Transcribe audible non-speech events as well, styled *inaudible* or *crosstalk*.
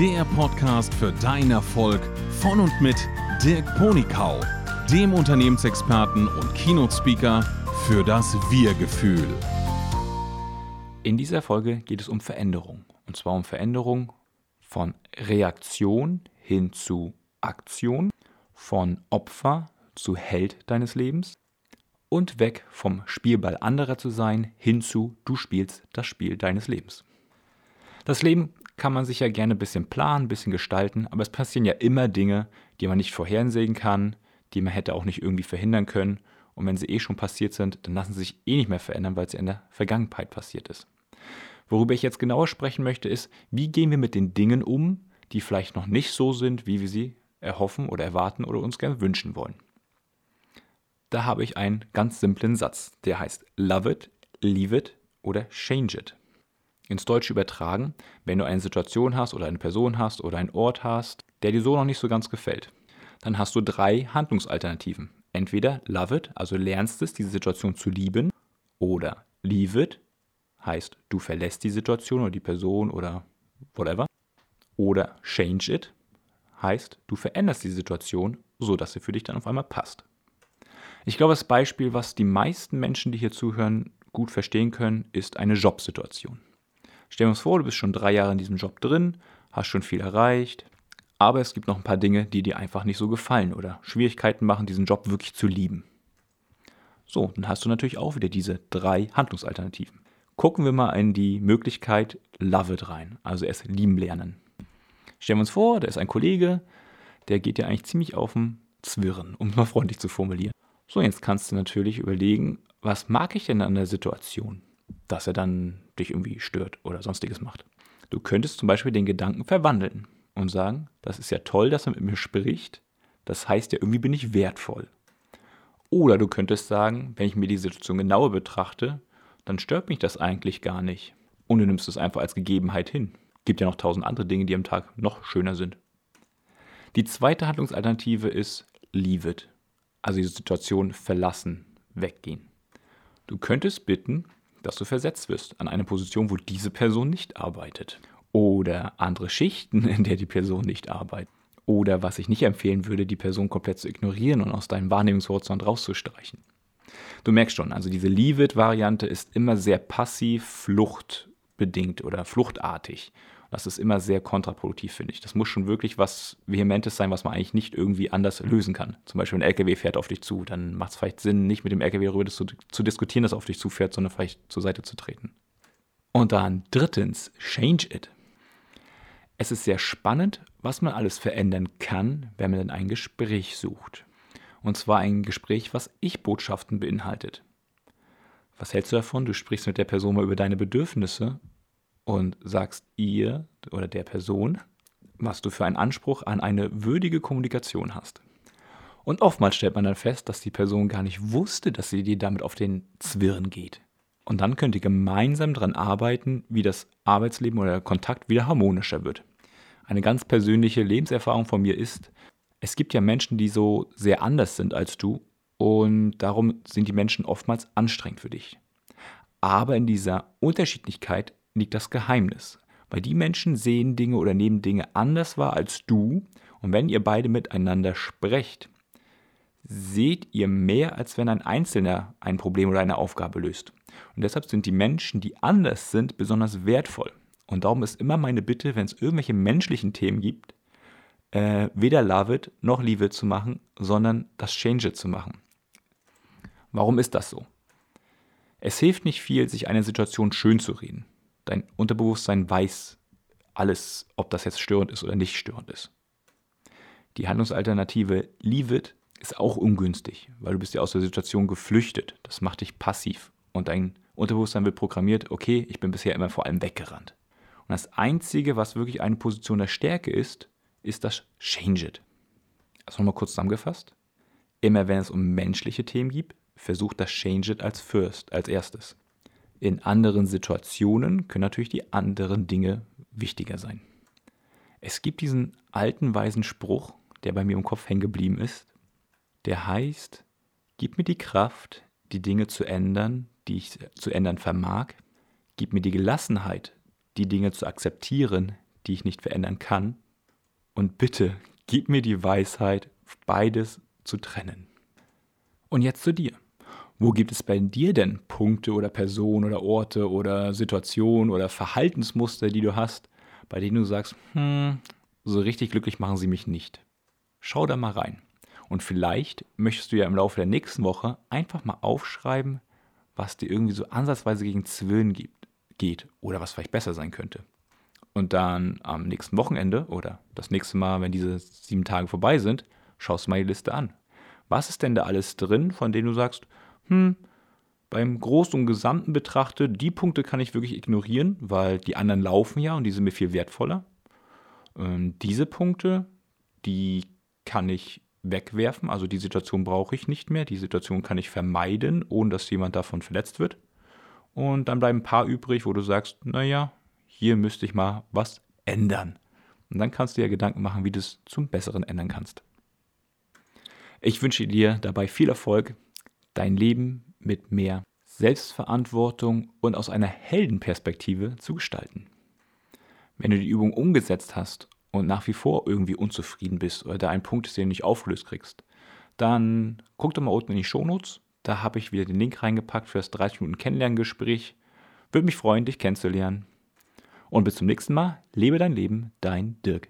der Podcast für deinen Erfolg von und mit Dirk Ponikau, dem Unternehmensexperten und Keynote-Speaker für das Wir-Gefühl. In dieser Folge geht es um Veränderung. Und zwar um Veränderung von Reaktion hin zu Aktion, von Opfer zu Held deines Lebens und weg vom Spielball anderer zu sein hin zu du spielst das Spiel deines Lebens. Das Leben kann man sich ja gerne ein bisschen planen, ein bisschen gestalten, aber es passieren ja immer Dinge, die man nicht vorhersehen kann, die man hätte auch nicht irgendwie verhindern können. Und wenn sie eh schon passiert sind, dann lassen sie sich eh nicht mehr verändern, weil es in der Vergangenheit passiert ist. Worüber ich jetzt genauer sprechen möchte, ist, wie gehen wir mit den Dingen um, die vielleicht noch nicht so sind, wie wir sie erhoffen oder erwarten oder uns gerne wünschen wollen. Da habe ich einen ganz simplen Satz, der heißt Love it, leave it oder change it ins Deutsche übertragen, wenn du eine Situation hast oder eine Person hast oder einen Ort hast, der dir so noch nicht so ganz gefällt. Dann hast du drei Handlungsalternativen. Entweder love it, also lernst es, diese Situation zu lieben, oder leave it, heißt du verlässt die Situation oder die Person oder whatever, oder change it, heißt du veränderst die Situation, so dass sie für dich dann auf einmal passt. Ich glaube, das Beispiel, was die meisten Menschen, die hier zuhören, gut verstehen können, ist eine Jobsituation. Stellen wir uns vor, du bist schon drei Jahre in diesem Job drin, hast schon viel erreicht, aber es gibt noch ein paar Dinge, die dir einfach nicht so gefallen oder Schwierigkeiten machen, diesen Job wirklich zu lieben. So, dann hast du natürlich auch wieder diese drei Handlungsalternativen. Gucken wir mal in die Möglichkeit Love It rein, also erst lieben lernen. Stellen wir uns vor, da ist ein Kollege, der geht dir eigentlich ziemlich auf den Zwirren, um es mal freundlich zu formulieren. So, jetzt kannst du natürlich überlegen, was mag ich denn an der Situation? dass er dann dich irgendwie stört oder sonstiges macht. Du könntest zum Beispiel den Gedanken verwandeln und sagen, das ist ja toll, dass er mit mir spricht, das heißt ja, irgendwie bin ich wertvoll. Oder du könntest sagen, wenn ich mir die Situation genauer betrachte, dann stört mich das eigentlich gar nicht. Und du nimmst es einfach als Gegebenheit hin. Gibt ja noch tausend andere Dinge, die am Tag noch schöner sind. Die zweite Handlungsalternative ist leave it. Also die Situation verlassen, weggehen. Du könntest bitten, dass du versetzt wirst an eine Position, wo diese Person nicht arbeitet. Oder andere Schichten, *laughs* in der die Person nicht arbeitet. Oder was ich nicht empfehlen würde, die Person komplett zu ignorieren und aus deinem Wahrnehmungshorizont rauszustreichen. Du merkst schon, also diese Leave-It-Variante ist immer sehr passiv, fluchtbedingt oder fluchtartig. Das ist immer sehr kontraproduktiv, finde ich. Das muss schon wirklich was Vehementes sein, was man eigentlich nicht irgendwie anders lösen kann. Zum Beispiel ein LKW fährt auf dich zu, dann macht es vielleicht Sinn, nicht mit dem LKW darüber zu, zu diskutieren, dass er auf dich zufährt, sondern vielleicht zur Seite zu treten. Und dann drittens, change it. Es ist sehr spannend, was man alles verändern kann, wenn man in ein Gespräch sucht. Und zwar ein Gespräch, was Ich-Botschaften beinhaltet. Was hältst du davon? Du sprichst mit der Person mal über deine Bedürfnisse und sagst ihr oder der Person, was du für einen Anspruch an eine würdige Kommunikation hast. Und oftmals stellt man dann fest, dass die Person gar nicht wusste, dass sie dir damit auf den Zwirn geht. Und dann könnt ihr gemeinsam daran arbeiten, wie das Arbeitsleben oder der Kontakt wieder harmonischer wird. Eine ganz persönliche Lebenserfahrung von mir ist, es gibt ja Menschen, die so sehr anders sind als du und darum sind die Menschen oftmals anstrengend für dich. Aber in dieser Unterschiedlichkeit liegt das Geheimnis. Weil die Menschen sehen Dinge oder nehmen Dinge anders wahr als du. Und wenn ihr beide miteinander sprecht, seht ihr mehr, als wenn ein Einzelner ein Problem oder eine Aufgabe löst. Und deshalb sind die Menschen, die anders sind, besonders wertvoll. Und darum ist immer meine Bitte, wenn es irgendwelche menschlichen Themen gibt, äh, weder Love it noch Leave it zu machen, sondern das Change it zu machen. Warum ist das so? Es hilft nicht viel, sich eine Situation schön zu reden. Dein Unterbewusstsein weiß alles, ob das jetzt störend ist oder nicht störend ist. Die Handlungsalternative Leave it ist auch ungünstig, weil du bist ja aus der Situation geflüchtet. Das macht dich passiv und dein Unterbewusstsein wird programmiert, okay, ich bin bisher immer vor allem weggerannt. Und das Einzige, was wirklich eine Position der Stärke ist, ist das Change it. Also nochmal kurz zusammengefasst. Immer wenn es um menschliche Themen geht, versucht das Change it als First, als erstes. In anderen Situationen können natürlich die anderen Dinge wichtiger sein. Es gibt diesen alten weisen Spruch, der bei mir im Kopf hängen geblieben ist, der heißt, gib mir die Kraft, die Dinge zu ändern, die ich zu ändern vermag, gib mir die Gelassenheit, die Dinge zu akzeptieren, die ich nicht verändern kann. Und bitte gib mir die Weisheit, beides zu trennen. Und jetzt zu dir. Wo gibt es bei dir denn Punkte oder Personen oder Orte oder Situationen oder Verhaltensmuster, die du hast, bei denen du sagst, hm, so richtig glücklich machen sie mich nicht? Schau da mal rein. Und vielleicht möchtest du ja im Laufe der nächsten Woche einfach mal aufschreiben, was dir irgendwie so ansatzweise gegen Zwirn gibt, geht oder was vielleicht besser sein könnte. Und dann am nächsten Wochenende oder das nächste Mal, wenn diese sieben Tage vorbei sind, schaust du mal die Liste an. Was ist denn da alles drin, von denen du sagst, hm, beim Großen und Gesamten betrachtet, die Punkte kann ich wirklich ignorieren, weil die anderen laufen ja und die sind mir viel wertvoller. Ähm, diese Punkte, die kann ich wegwerfen, also die Situation brauche ich nicht mehr, die Situation kann ich vermeiden, ohne dass jemand davon verletzt wird. Und dann bleiben ein paar übrig, wo du sagst, naja, hier müsste ich mal was ändern. Und dann kannst du dir Gedanken machen, wie du es zum Besseren ändern kannst. Ich wünsche dir dabei viel Erfolg, dein Leben mit mehr Selbstverantwortung und aus einer Heldenperspektive zu gestalten. Wenn du die Übung umgesetzt hast und nach wie vor irgendwie unzufrieden bist oder da ein Punkt ist, den du nicht aufgelöst kriegst, dann guck doch mal unten in die Shownotes. Da habe ich wieder den Link reingepackt für das 30 Minuten Kennenlerngespräch. Würde mich freuen, dich kennenzulernen. Und bis zum nächsten Mal. Lebe dein Leben, dein Dirk.